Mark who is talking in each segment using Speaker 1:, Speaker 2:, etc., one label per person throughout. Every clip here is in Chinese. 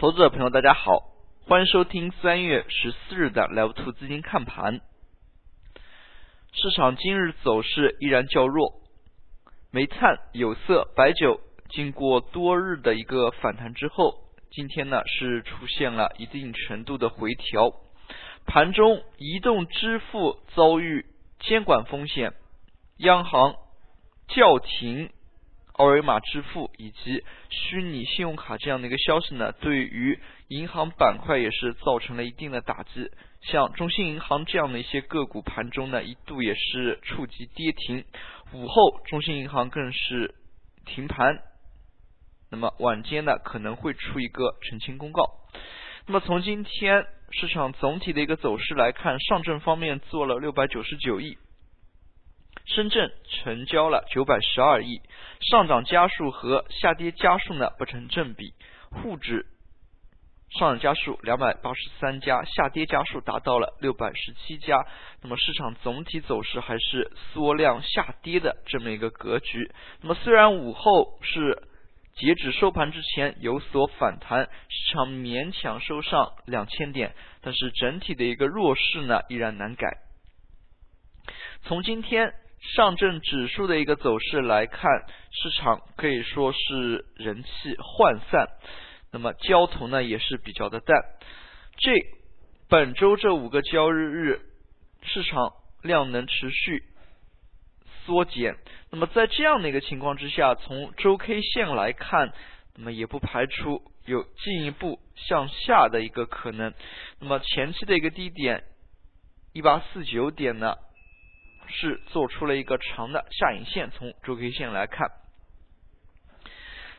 Speaker 1: 投资者朋友，大家好，欢迎收听三月十四日的 Level Two 资金看盘。市场今日走势依然较弱，煤炭、有色、白酒经过多日的一个反弹之后，今天呢是出现了一定程度的回调。盘中，移动支付遭遇监管风险，央行叫停。二维码支付以及虚拟信用卡这样的一个消息呢，对于银行板块也是造成了一定的打击。像中信银行这样的一些个股，盘中呢一度也是触及跌停，午后中信银行更是停盘。那么晚间呢可能会出一个澄清公告。那么从今天市场总体的一个走势来看，上证方面做了六百九十九亿。深圳成交了九百十二亿，上涨家数和下跌家数呢不成正比，沪指上涨家数两百八十三家，下跌家数达到了六百十七家，那么市场总体走势还是缩量下跌的这么一个格局。那么虽然午后是截止收盘之前有所反弹，市场勉强收上两千点，但是整体的一个弱势呢依然难改。从今天。上证指数的一个走势来看，市场可以说是人气涣散，那么交投呢也是比较的淡。这本周这五个交易日，市场量能持续缩减。那么在这样的一个情况之下，从周 K 线来看，那么也不排除有进一步向下的一个可能。那么前期的一个低点一八四九点呢？是做出了一个长的下影线，从周 K 线来看，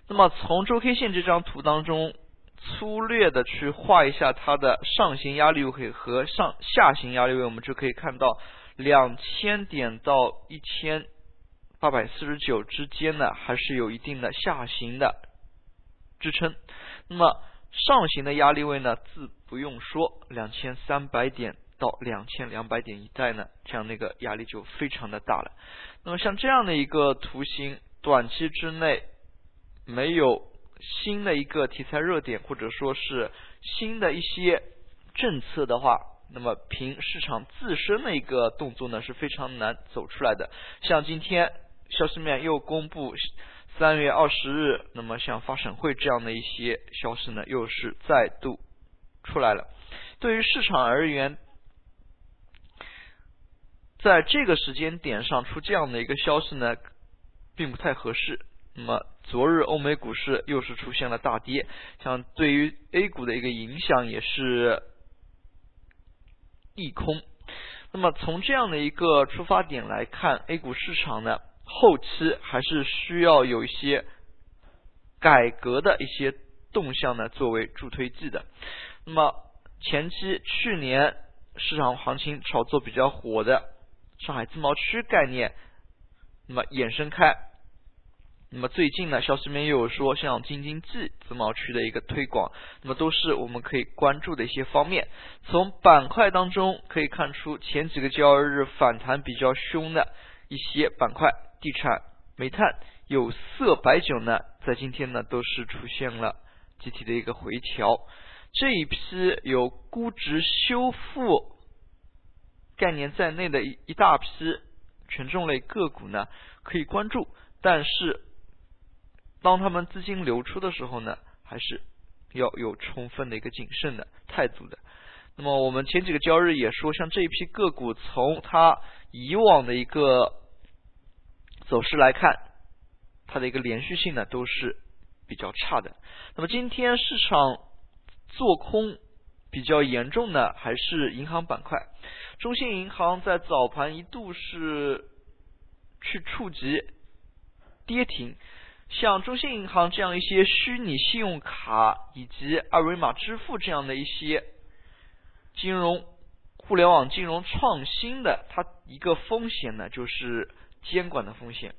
Speaker 1: 那么从周 K 线这张图当中，粗略的去画一下它的上行压力位和上下行压力位，我们就可以看到两千点到一千八百四十九之间呢，还是有一定的下行的支撑。那么上行的压力位呢，自不用说，两千三百点。到两千两百点一带呢，这样的一个压力就非常的大了。那么像这样的一个图形，短期之内没有新的一个题材热点，或者说是新的一些政策的话，那么凭市场自身的一个动作呢，是非常难走出来的。像今天消息面又公布三月二十日，那么像发审会这样的一些消息呢，又是再度出来了。对于市场而言，在这个时间点上出这样的一个消息呢，并不太合适。那么昨日欧美股市又是出现了大跌，像对于 A 股的一个影响也是利空。那么从这样的一个出发点来看，A 股市场呢后期还是需要有一些改革的一些动向呢作为助推剂的。那么前期去年市场行情炒作比较火的。上海自贸区概念，那么衍生开，那么最近呢，消息面又有说像京津冀自贸区的一个推广，那么都是我们可以关注的一些方面。从板块当中可以看出，前几个交易日反弹比较凶的一些板块，地产、煤炭、有色、白酒呢，在今天呢都是出现了集体的一个回调。这一批有估值修复。概念在内的一一大批权重类个股呢，可以关注，但是当他们资金流出的时候呢，还是要有充分的一个谨慎的态度的。那么我们前几个交易日也说，像这一批个股，从它以往的一个走势来看，它的一个连续性呢都是比较差的。那么今天市场做空比较严重的还是银行板块。中信银行在早盘一度是去触及跌停，像中信银行这样一些虚拟信用卡以及二维码支付这样的一些金融互联网金融创新的，它一个风险呢就是监管的风险，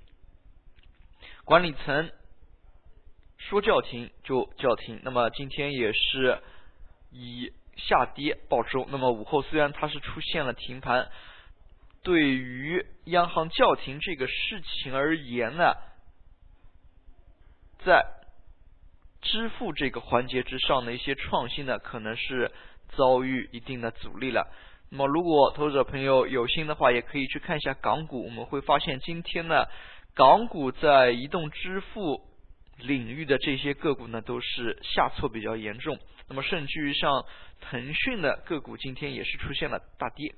Speaker 1: 管理层说叫停就叫停，那么今天也是以。下跌报收，那么午后虽然它是出现了停盘，对于央行叫停这个事情而言呢，在支付这个环节之上的一些创新呢，可能是遭遇一定的阻力了。那么，如果投资者朋友有心的话，也可以去看一下港股。我们会发现，今天呢，港股在移动支付领域的这些个股呢，都是下挫比较严重。那么，甚至于像腾讯的个股，今天也是出现了大跌。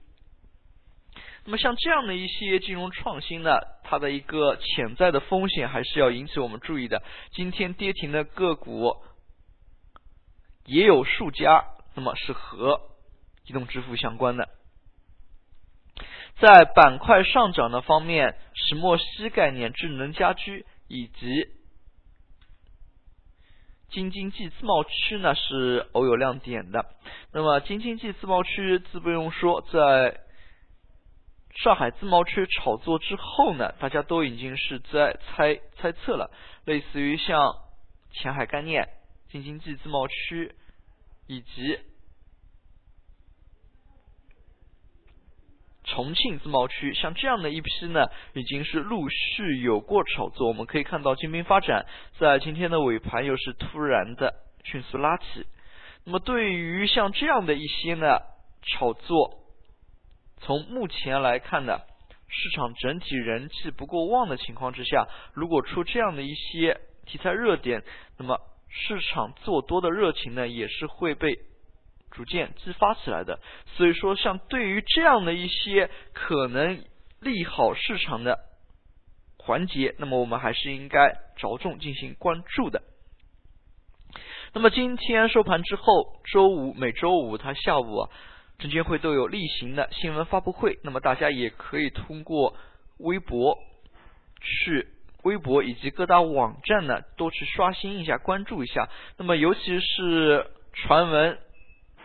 Speaker 1: 那么，像这样的一些金融创新呢，它的一个潜在的风险还是要引起我们注意的。今天跌停的个股也有数家，那么是和。移动支付相关的，在板块上涨的方面，石墨烯概念、智能家居以及京津冀自贸区呢是偶有亮点的。那么京津冀自贸区自不用说，在上海自贸区炒作之后呢，大家都已经是在猜猜测了，类似于像前海概念、京津冀自贸区以及。重庆自贸区像这样的一批呢，已经是陆续有过炒作。我们可以看到，金兵发展在今天的尾盘又是突然的迅速拉起。那么，对于像这样的一些呢炒作，从目前来看呢，市场整体人气不够旺的情况之下，如果出这样的一些题材热点，那么市场做多的热情呢，也是会被。逐渐激发起来的，所以说像对于这样的一些可能利好市场的环节，那么我们还是应该着重进行关注的。那么今天收盘之后，周五每周五它下午啊，证监会都有例行的新闻发布会，那么大家也可以通过微博去微博以及各大网站呢，多去刷新一下，关注一下。那么尤其是传闻。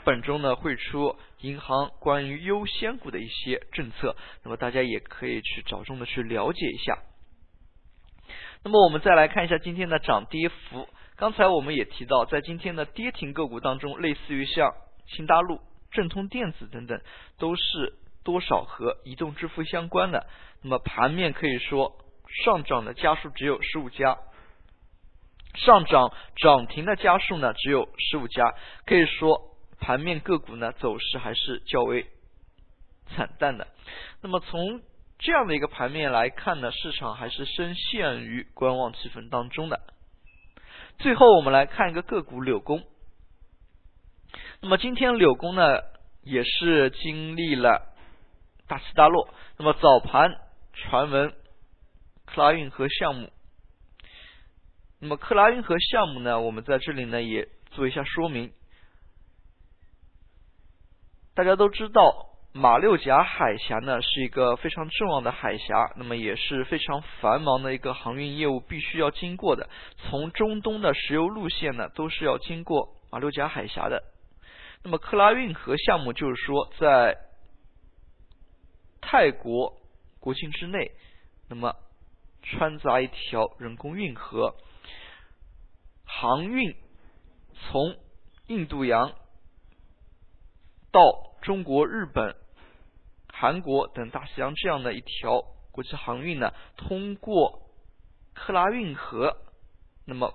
Speaker 1: 本周呢会出银行关于优先股的一些政策，那么大家也可以去着重的去了解一下。那么我们再来看一下今天的涨跌幅。刚才我们也提到，在今天的跌停个股当中，类似于像新大陆、正通电子等等，都是多少和移动支付相关的。那么盘面可以说上涨的家数只有十五家，上涨涨停的家数呢只有十五家，可以说。盘面个股呢走势还是较为惨淡的。那么从这样的一个盘面来看呢，市场还是深陷于观望气氛当中的。最后我们来看一个个股柳工。那么今天柳工呢也是经历了大起大落。那么早盘传闻克拉运河项目，那么克拉运河项目呢，我们在这里呢也做一下说明。大家都知道，马六甲海峡呢是一个非常重要的海峡，那么也是非常繁忙的一个航运业务必须要经过的。从中东的石油路线呢，都是要经过马六甲海峡的。那么克拉运河项目就是说，在泰国国境之内，那么穿凿一条人工运河，航运从印度洋到。中国、日本、韩国等大西洋这样的一条国际航运呢，通过克拉运河，那么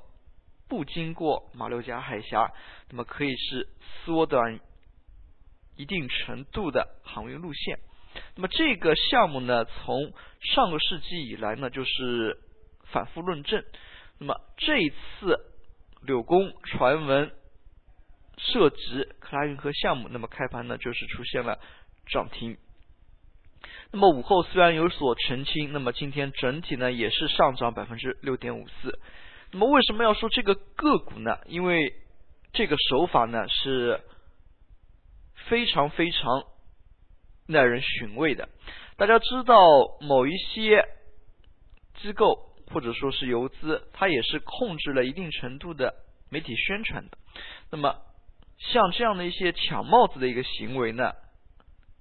Speaker 1: 不经过马六甲海峡，那么可以是缩短一定程度的航运路线。那么这个项目呢，从上个世纪以来呢，就是反复论证。那么这一次柳工传闻。涉及克拉运河项目，那么开盘呢就是出现了涨停。那么午后虽然有所澄清，那么今天整体呢也是上涨百分之六点五四。那么为什么要说这个个股呢？因为这个手法呢是非常非常耐人寻味的。大家知道，某一些机构或者说是游资，它也是控制了一定程度的媒体宣传的。那么像这样的一些抢帽子的一个行为呢，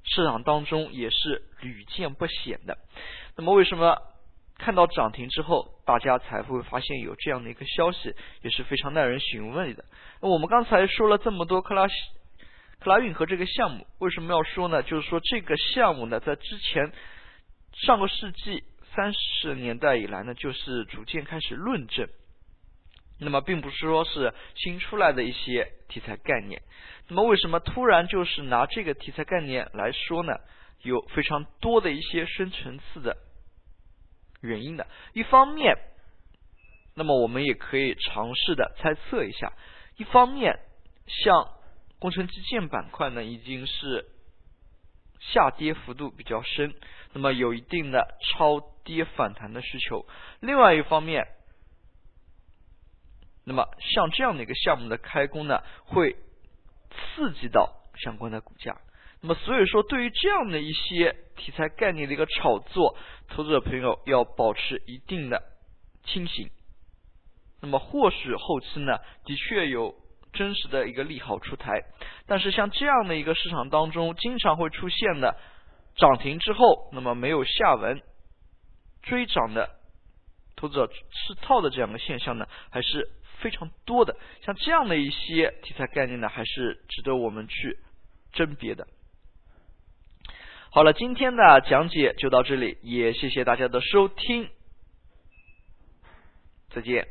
Speaker 1: 市场当中也是屡见不鲜的。那么为什么看到涨停之后，大家才会发现有这样的一个消息，也是非常耐人寻味的。那我们刚才说了这么多克拉克拉运河这个项目，为什么要说呢？就是说这个项目呢，在之前上个世纪三十年代以来呢，就是逐渐开始论证。那么并不是说是新出来的一些题材概念。那么为什么突然就是拿这个题材概念来说呢？有非常多的一些深层次的原因的。一方面，那么我们也可以尝试的猜测一下。一方面，像工程机械板块呢，已经是下跌幅度比较深，那么有一定的超跌反弹的需求。另外一方面，那么像这样的一个项目的开工呢，会刺激到相关的股价。那么所以说，对于这样的一些题材概念的一个炒作，投资者朋友要保持一定的清醒。那么或许后期呢，的确有真实的一个利好出台，但是像这样的一个市场当中，经常会出现的涨停之后，那么没有下文追涨的投资者吃套的这样的现象呢，还是非常多的。像这样的一些题材概念呢，还是值得我们去甄别的。好了，今天的讲解就到这里，也谢谢大家的收听，再见。